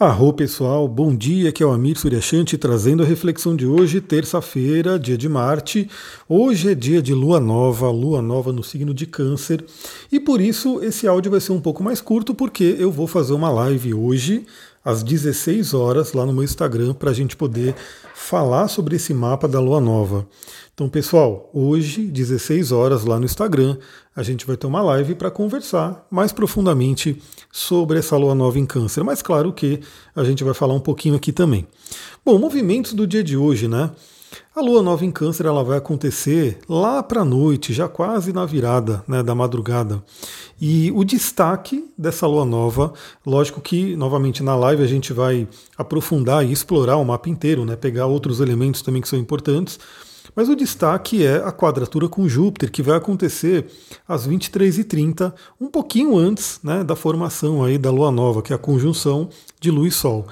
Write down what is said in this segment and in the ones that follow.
Arro pessoal, bom dia, aqui é o Amir Suryashanti trazendo a reflexão de hoje, terça-feira, dia de Marte. Hoje é dia de lua nova, lua nova no signo de Câncer, e por isso esse áudio vai ser um pouco mais curto, porque eu vou fazer uma live hoje, às 16 horas, lá no meu Instagram, para a gente poder falar sobre esse mapa da lua nova. Então, pessoal, hoje, 16 horas lá no Instagram, a gente vai ter uma live para conversar mais profundamente sobre essa lua nova em Câncer. Mas claro que a gente vai falar um pouquinho aqui também. Bom, movimentos do dia de hoje, né? A lua nova em Câncer ela vai acontecer lá para a noite, já quase na virada né, da madrugada. E o destaque dessa lua nova, lógico que novamente na live a gente vai aprofundar e explorar o mapa inteiro, né, pegar outros elementos também que são importantes. Mas o destaque é a quadratura com Júpiter, que vai acontecer às 23h30, um pouquinho antes né, da formação aí da Lua Nova, que é a conjunção de Lua e Sol.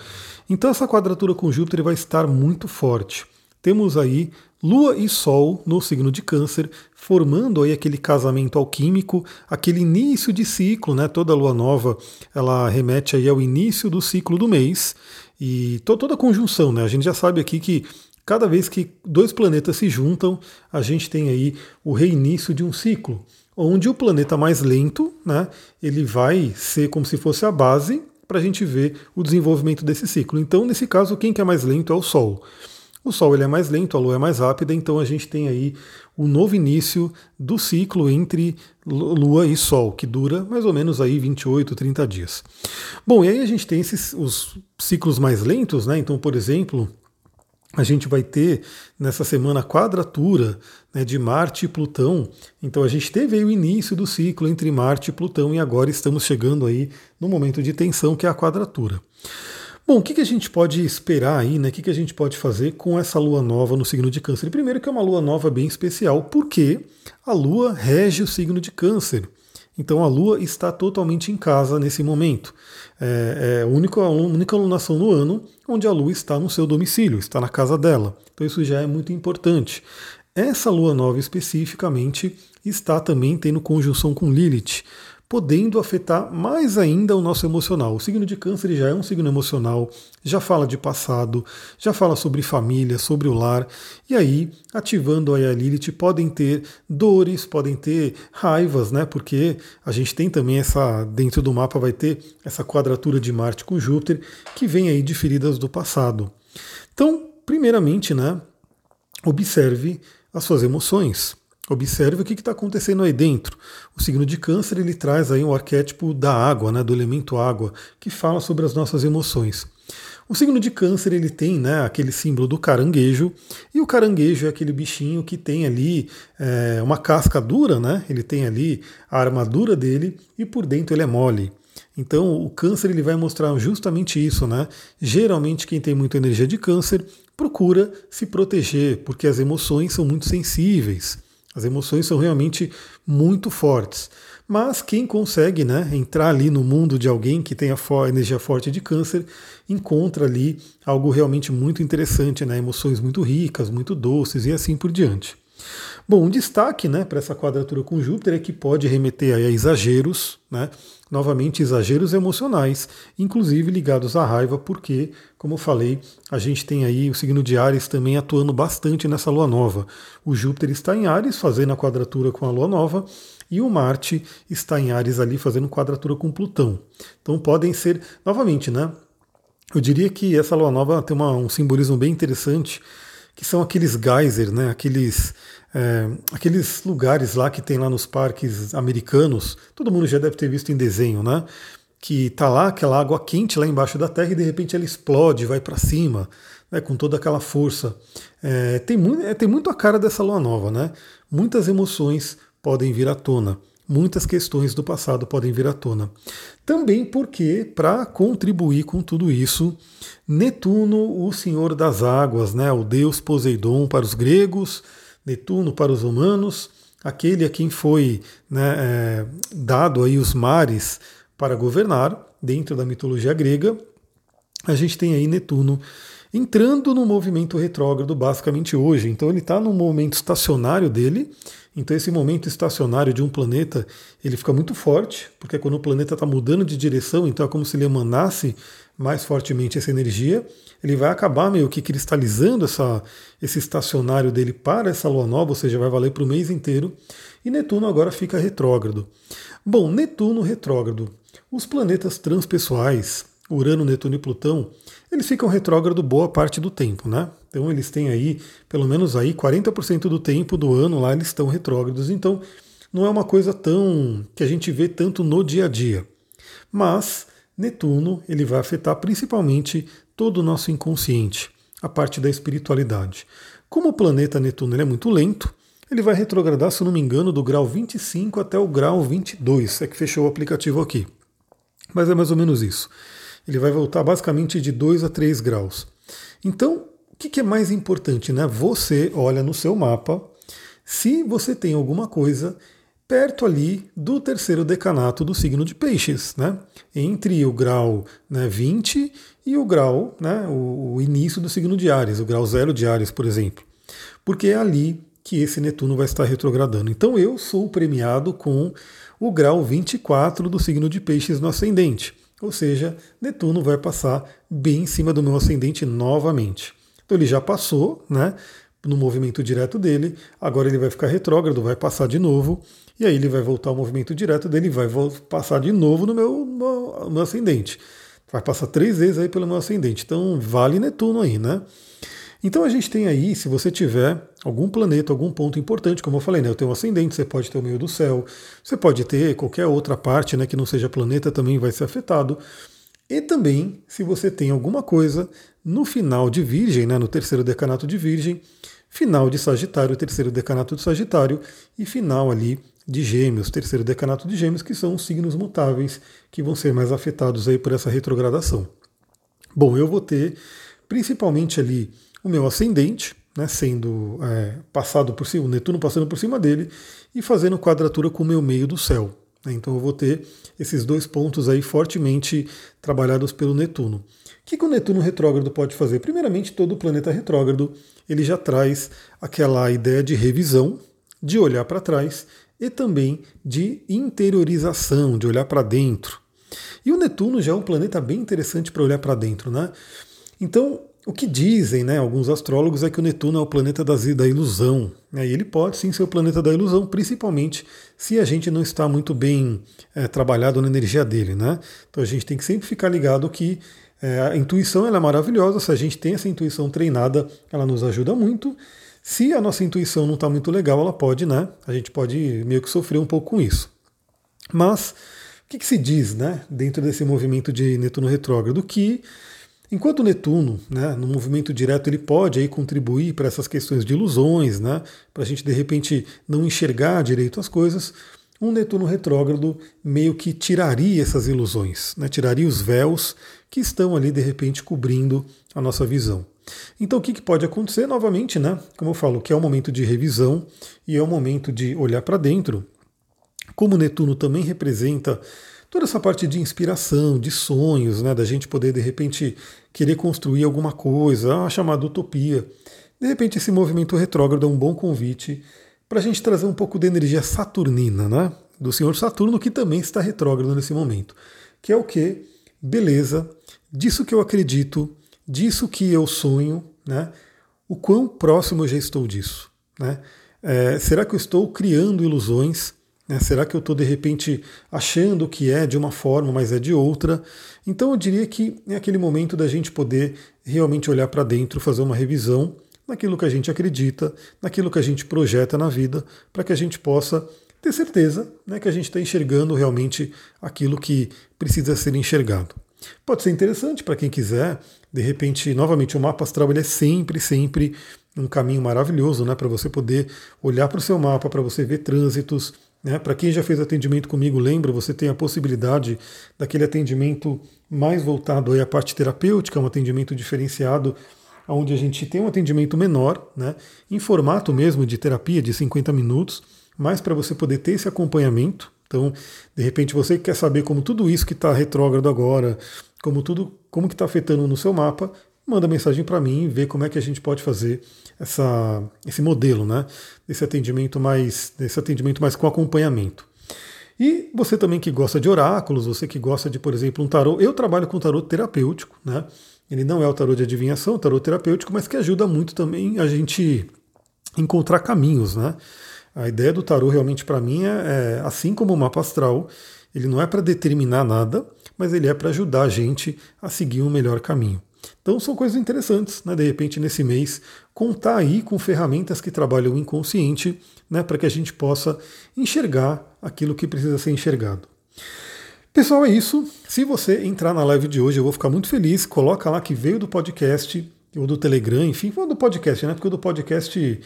Então essa quadratura com Júpiter vai estar muito forte. Temos aí Lua e Sol no signo de Câncer, formando aí aquele casamento alquímico, aquele início de ciclo, né? Toda lua nova, ela remete aí ao início do ciclo do mês e toda a conjunção, né? A gente já sabe aqui que Cada vez que dois planetas se juntam, a gente tem aí o reinício de um ciclo, onde o planeta mais lento, né, ele vai ser como se fosse a base para a gente ver o desenvolvimento desse ciclo. Então, nesse caso, quem que é mais lento é o Sol. O Sol ele é mais lento, a Lua é mais rápida, então a gente tem aí o novo início do ciclo entre Lua e Sol, que dura mais ou menos aí 28, 30 dias. Bom, e aí a gente tem esses os ciclos mais lentos, né? Então, por exemplo, a gente vai ter nessa semana a quadratura né, de Marte e Plutão. Então a gente teve o início do ciclo entre Marte e Plutão e agora estamos chegando aí no momento de tensão que é a quadratura. Bom, o que, que a gente pode esperar aí, né? O que, que a gente pode fazer com essa lua nova no signo de Câncer? Primeiro que é uma lua nova bem especial, porque a lua rege o signo de Câncer. Então a Lua está totalmente em casa nesse momento. É, é a, única, a única alunação no ano onde a Lua está no seu domicílio, está na casa dela. Então isso já é muito importante. Essa Lua nova especificamente está também tendo conjunção com Lilith podendo afetar mais ainda o nosso emocional. O signo de Câncer já é um signo emocional, já fala de passado, já fala sobre família, sobre o lar, e aí, ativando a Lilith, podem ter dores, podem ter raivas, né? Porque a gente tem também essa, dentro do mapa vai ter essa quadratura de Marte com Júpiter, que vem aí de feridas do passado. Então, primeiramente, né? Observe as suas emoções. Observe o que está acontecendo aí dentro. O signo de câncer ele traz aí um arquétipo da água, né, do elemento água, que fala sobre as nossas emoções. O signo de câncer ele tem né, aquele símbolo do caranguejo, e o caranguejo é aquele bichinho que tem ali é, uma casca dura, né? ele tem ali a armadura dele e por dentro ele é mole. Então o câncer ele vai mostrar justamente isso, né? Geralmente quem tem muita energia de câncer procura se proteger, porque as emoções são muito sensíveis. As emoções são realmente muito fortes. Mas quem consegue né, entrar ali no mundo de alguém que tem a energia forte de câncer, encontra ali algo realmente muito interessante, né, emoções muito ricas, muito doces e assim por diante. Bom, um destaque né, para essa quadratura com Júpiter é que pode remeter a exageros, né, novamente exageros emocionais, inclusive ligados à raiva, porque, como eu falei, a gente tem aí o signo de Ares também atuando bastante nessa lua nova. O Júpiter está em Ares, fazendo a quadratura com a lua nova, e o Marte está em Ares ali, fazendo quadratura com Plutão. Então podem ser, novamente, né? Eu diria que essa lua nova tem uma, um simbolismo bem interessante, que são aqueles geysers, né? Aqueles é, aqueles lugares lá que tem lá nos parques americanos, todo mundo já deve ter visto em desenho, né? Que tá lá aquela água quente lá embaixo da terra e de repente ela explode, vai para cima, né, com toda aquela força. É, tem, muito, é, tem muito a cara dessa lua nova, né? Muitas emoções podem vir à tona, muitas questões do passado podem vir à tona. Também porque, para contribuir com tudo isso, Netuno, o senhor das águas, né, o deus Poseidon para os gregos, Netuno para os humanos, aquele a quem foi né, é, dado aí os mares para governar dentro da mitologia grega. A gente tem aí Netuno entrando no movimento retrógrado basicamente hoje. Então ele está no momento estacionário dele, Então esse momento estacionário de um planeta, ele fica muito forte, porque quando o planeta está mudando de direção, então é como se ele emanasse mais fortemente essa energia, ele vai acabar meio que cristalizando essa, esse estacionário dele para essa lua nova, ou seja, vai valer para o mês inteiro, e Netuno agora fica retrógrado. Bom, Netuno retrógrado. Os planetas transpessoais, Urano, Netuno e Plutão, eles ficam retrógrado boa parte do tempo, né? Então eles têm aí, pelo menos aí, 40% do tempo do ano lá eles estão retrógrados. Então não é uma coisa tão que a gente vê tanto no dia a dia. Mas Netuno ele vai afetar principalmente todo o nosso inconsciente, a parte da espiritualidade. Como o planeta Netuno é muito lento, ele vai retrogradar, se não me engano, do grau 25 até o grau 22. É que fechou o aplicativo aqui. Mas é mais ou menos isso ele vai voltar basicamente de 2 a 3 graus. Então, o que, é mais importante? Né? Você olha no seu mapa se você tem alguma coisa perto ali do terceiro decanato do signo de peixes, né? entre o grau né, 20 e o grau, né, o, o início do signo de Ares, o grau zero de Ares, por exemplo. Porque é ali que esse Netuno vai estar retrogradando. Então eu sou premiado com o grau 24 do signo de peixes no ascendente. Ou seja, Netuno vai passar bem em cima do meu ascendente novamente. Então ele já passou, né? No movimento direto dele, agora ele vai ficar retrógrado, vai passar de novo, e aí ele vai voltar ao movimento direto dele, vai passar de novo no meu, no ascendente. Vai passar três vezes aí pelo meu ascendente. Então vale Netuno aí, né? Então a gente tem aí, se você tiver algum planeta, algum ponto importante, como eu falei, né? Eu tenho ascendente, você pode ter o meio do céu, você pode ter qualquer outra parte né, que não seja planeta também vai ser afetado. E também, se você tem alguma coisa no final de Virgem, né, no terceiro decanato de Virgem, final de Sagitário, terceiro decanato de Sagitário, e final ali de Gêmeos, terceiro decanato de Gêmeos, que são os signos mutáveis que vão ser mais afetados aí por essa retrogradação. Bom, eu vou ter principalmente ali o meu ascendente, né, sendo é, passado por cima, o Netuno passando por cima dele e fazendo quadratura com o meu meio do céu. Né, então eu vou ter esses dois pontos aí fortemente trabalhados pelo Netuno. O que, que o Netuno retrógrado pode fazer? Primeiramente, todo o planeta retrógrado ele já traz aquela ideia de revisão, de olhar para trás e também de interiorização, de olhar para dentro. E o Netuno já é um planeta bem interessante para olhar para dentro, né? Então, o que dizem né, alguns astrólogos é que o Netuno é o planeta da ilusão. Né, e ele pode sim ser o planeta da ilusão, principalmente se a gente não está muito bem é, trabalhado na energia dele. Né? Então a gente tem que sempre ficar ligado que é, a intuição é maravilhosa, se a gente tem essa intuição treinada, ela nos ajuda muito. Se a nossa intuição não está muito legal, ela pode, né? A gente pode meio que sofrer um pouco com isso. Mas o que, que se diz né, dentro desse movimento de Netuno retrógrado? Que Enquanto Netuno, né, no movimento direto, ele pode aí contribuir para essas questões de ilusões, né, para a gente de repente não enxergar direito as coisas, um Netuno retrógrado meio que tiraria essas ilusões, né, tiraria os véus que estão ali de repente cobrindo a nossa visão. Então o que, que pode acontecer novamente, né? Como eu falo, que é um momento de revisão e é um momento de olhar para dentro. Como Netuno também representa toda essa parte de inspiração, de sonhos, né, da gente poder de repente querer construir alguma coisa, a chamada utopia. De repente esse movimento retrógrado é um bom convite para a gente trazer um pouco de energia saturnina, né, do senhor Saturno que também está retrógrado nesse momento, que é o que? Beleza, disso que eu acredito, disso que eu sonho, né? O quão próximo eu já estou disso, né? É, será que eu estou criando ilusões? Né? Será que eu estou de repente achando que é de uma forma, mas é de outra? Então eu diria que é aquele momento da gente poder realmente olhar para dentro, fazer uma revisão naquilo que a gente acredita, naquilo que a gente projeta na vida, para que a gente possa ter certeza né, que a gente está enxergando realmente aquilo que precisa ser enxergado. Pode ser interessante para quem quiser, de repente, novamente, o mapa astral ele é sempre, sempre um caminho maravilhoso né, para você poder olhar para o seu mapa, para você ver trânsitos, né? Para quem já fez atendimento comigo, lembra, você tem a possibilidade daquele atendimento mais voltado aí à parte terapêutica, um atendimento diferenciado, onde a gente tem um atendimento menor, né? em formato mesmo de terapia de 50 minutos, mas para você poder ter esse acompanhamento. Então, de repente, você quer saber como tudo isso que está retrógrado agora, como tudo, como que está afetando no seu mapa, manda mensagem para mim e vê como é que a gente pode fazer essa, esse modelo, né? Desse atendimento mais, desse atendimento mais com acompanhamento. E você também que gosta de oráculos, você que gosta de, por exemplo, um tarô, eu trabalho com tarô terapêutico, né? Ele não é o tarô de adivinhação, o tarô terapêutico, mas que ajuda muito também a gente encontrar caminhos, né? A ideia do tarô realmente para mim é, é, assim como o mapa astral, ele não é para determinar nada, mas ele é para ajudar a gente a seguir um melhor caminho. Então são coisas interessantes, né? De repente nesse mês contar aí com ferramentas que trabalham o inconsciente, né? Para que a gente possa enxergar aquilo que precisa ser enxergado. Pessoal, é isso. Se você entrar na live de hoje, eu vou ficar muito feliz. Coloca lá que veio do podcast ou do Telegram, enfim, ou do podcast, né? Porque o do podcast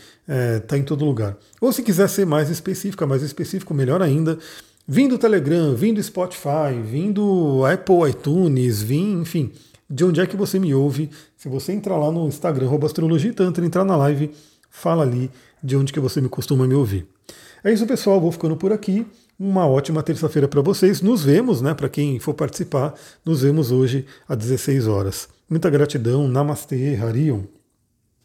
está é, em todo lugar. Ou se quiser ser mais específica, mais específico, melhor ainda. Vim do Telegram, vim do Spotify, vim do Apple iTunes, vim, enfim, de onde é que você me ouve. Se você entrar lá no Instagram, Astrologia Tantra, entrar na live, fala ali de onde que você me costuma me ouvir. É isso, pessoal. Vou ficando por aqui. Uma ótima terça-feira para vocês. Nos vemos, né? Para quem for participar, nos vemos hoje às 16 horas. Muita gratidão. Namastê, Harion.